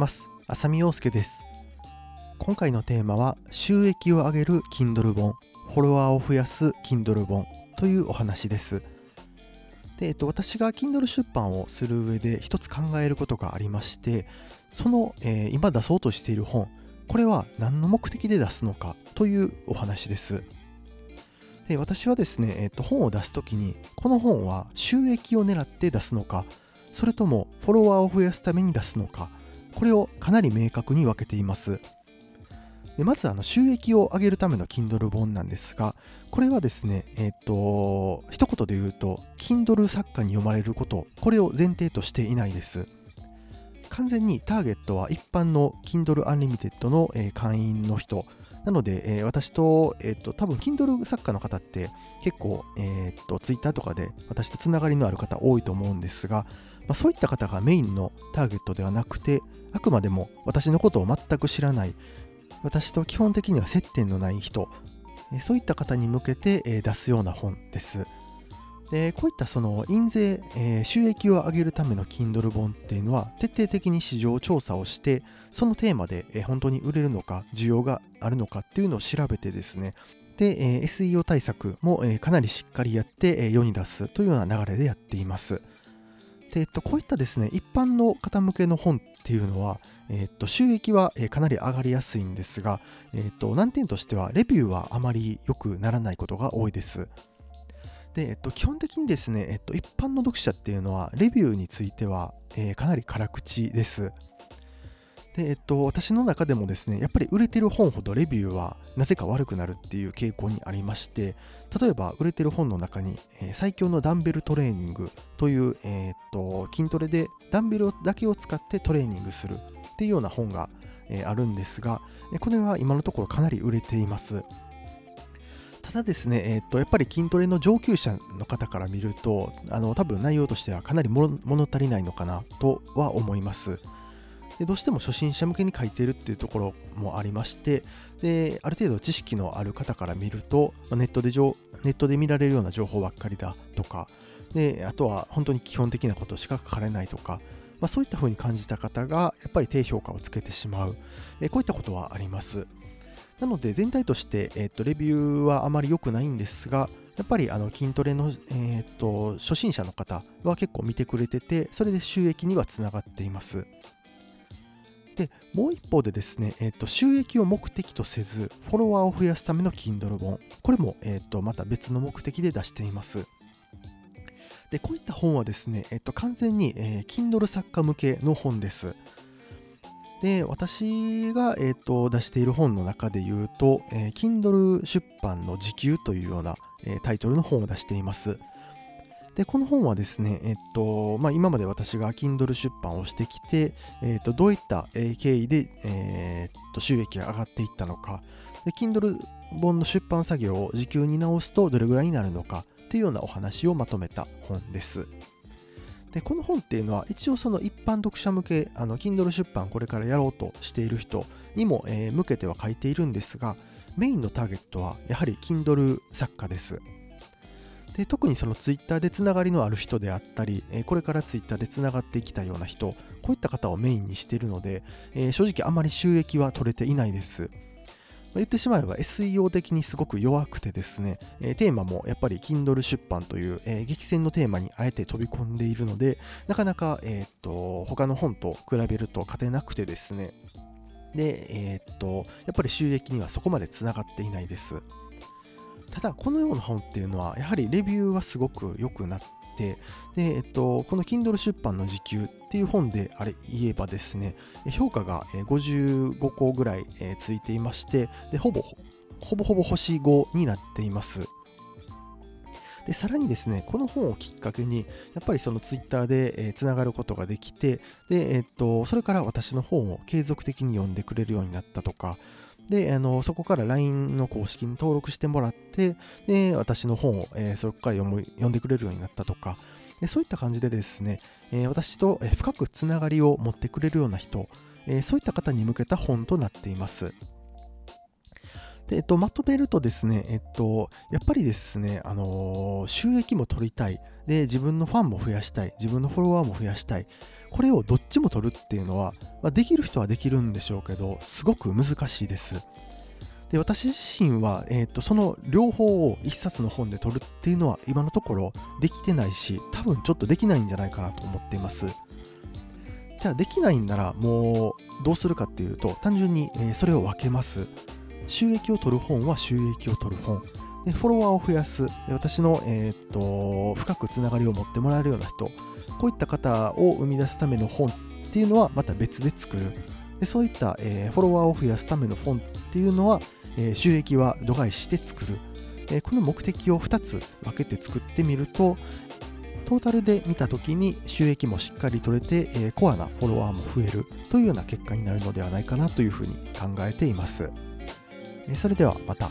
ます。浅見陽介です。今回のテーマは収益を上げる Kindle 本、フォロワーを増やす Kindle 本というお話です。で、えっと、私が Kindle 出版をする上で一つ考えることがありまして、その、えー、今出そうとしている本、これは何の目的で出すのかというお話です。で私はですね、えっと、本を出すときに、この本は収益を狙って出すのか、それともフォロワーを増やすために出すのか、これをかなり明確に分けています。でまずあの収益を上げるための Kindle 本なんですが、これはですね、えっ、と、一言で言うと、Kindle 作家に読まれること、これを前提としていないです。完全にターゲットは一般の Kindle Unlimited の、え、会員の人、なので、えー、私と、えっ、ー、と、多分 Kindle 作家の方って結構、えっ、ー、と、Twitter とかで私とつながりのある方多いと思うんですが、まあ、そういった方がメインのターゲットではなくて、あくまでも私のことを全く知らない、私と基本的には接点のない人、そういった方に向けて出すような本です。でこういったその印税、えー、収益を上げるための Kindle 本っていうのは徹底的に市場調査をしてそのテーマで、えー、本当に売れるのか需要があるのかっていうのを調べてですね。で、えー、SEO 対策も、えかなりしっかりやって、え世に出すというような流れでやっています。で、えっと、こういったですね一般の方向けの本っていうのは、えっと、収益は、えかなり上がりやすいんですが、えっと、難点としてはレビューはあまり良くならないことが多いです。で、えっと、基本的にですね、えっと、一般の読者っていうのは、レビューについては、えー、かなり辛口です。で、えっと、私の中でもですね、やっぱり売れてる本ほどレビューはなぜか悪くなるっていう傾向にありまして、例えば売れてる本の中に、えー、最強のダンベルトレーニングという、えー、っと、筋トレでダンベルだけを使ってトレーニングするっていうような本が、えー、あるんですが、これは今のところかなり売れています。ただですね、えー、っと、やっぱり筋トレの上級者の方から見ると、あの、多分内容としてはかなり物足りないのかなとは思います。でどうしても初心者向けに書いているっていうところもありましてである程度知識のある方から見るとネットでネットで見られるような情報ばっかりだとかであとは本当に基本的なことしか書かれないとか、まあ、そういった風に感じた方がやっぱり低評価をつけてしまう、えこういったことはあります。なので全体として、えー、とレビューはあまり良くないんですが、やっぱりあの筋トレの、えー、と初心者の方は結構見てくれてて、それで収益にはつながっています。で、もう一方でですね、えー、と収益を目的とせず、フォロワーを増やすための Kindle 本、これも、えー、とまた別の目的で出しています。で、こういった本はですね、えっと、完全に、えー、Kindle 作家向けの本です。で、私が、えーと、出している本の中で言うと、えー、Kindle 出版の時給というような、えー、タイトルの本を出しています。で、この本はですね、えっと、まあ、今まで私が Kindle 出版をしてきて、えっと、どういった経緯で、えっと、収益が上がっていったのか、で、Kindle 本の出版作業を時給に直すとどれぐらいになるのかっていうようなお話をまとめた本です。でこの本っていうのは一応その一般読者向けあの Kindle 出版これからやろうとしている人にも、え、向けては書いているんですがメインのターゲットはやはり Kindle 作家です。で特にその Twitter でつながりのある人であったり、え、これから Twitter でつながっていきたような人こういった方をメインにしているので、え、正直あまり収益は取れていないです。言ってしまえば SEO 的にすごく弱くてですね、えー、テーマもやっぱり Kindle 出版という、えー、激戦のテーマにあえて飛び込んでいるので、なかなか、えー、っと他の本と比べると勝てなくてですね、で、えー、っと、やっぱり収益にはそこまでつながっていないです。ただ、このような本っていうのは、やはりレビューはすごく良くなってで、えっと、この Kindle 出版の時給っっていう本であれ言えばですね、評価が55個ぐらいついていまして、でほぼほぼほぼ星5になっています。でさらにですね、この本をきっかけに、やっぱりそのツイッターで、つながることができて、で、え、っと、それから私の本を継続的に読んでくれるようになったとか、で、あのそこから LINE の公式に登録してもらって、で私の本を、えー、そこから読む読んでくれるようになったとか、でそういった感じでですね、え、私と深くつながりを持ってくれるような人、え、そういった方に向けた本となっています。で、えっと、まとめるとですね、えっと、やっぱりですね、あのー、収益も取りたい。で、自分のファンも増やしたい。自分のフォロワーも増やしたい。これをどっちも取るっていうのは、まあ、できる人はできるんでしょうけど、すごく難しいです。で、私自身は、えっと、その両方を一冊の本で取るっていうのは今のところできてないし、多分ちょっとできないんじゃないかなと思っています。じゃあできないんならもうどうするかっていうと単純にえそれを分けます。収益を取る本は収益を取る本。でフォロワーを増やす。で私の、えー、っと深くつながりを持ってもらえるような人。こういった方を生み出すための本っていうのはまた別で作る。でそういった、えー、フォロワーを増やすための本っていうのは、え、収益は度外して作る、えこの目的を2つ分けて作ってみるとトータルで見た時に収益もしっかり取れて、えコアなフォロワーも増えるというような結果になるのではないかなというふうに考えています。えそれではまた。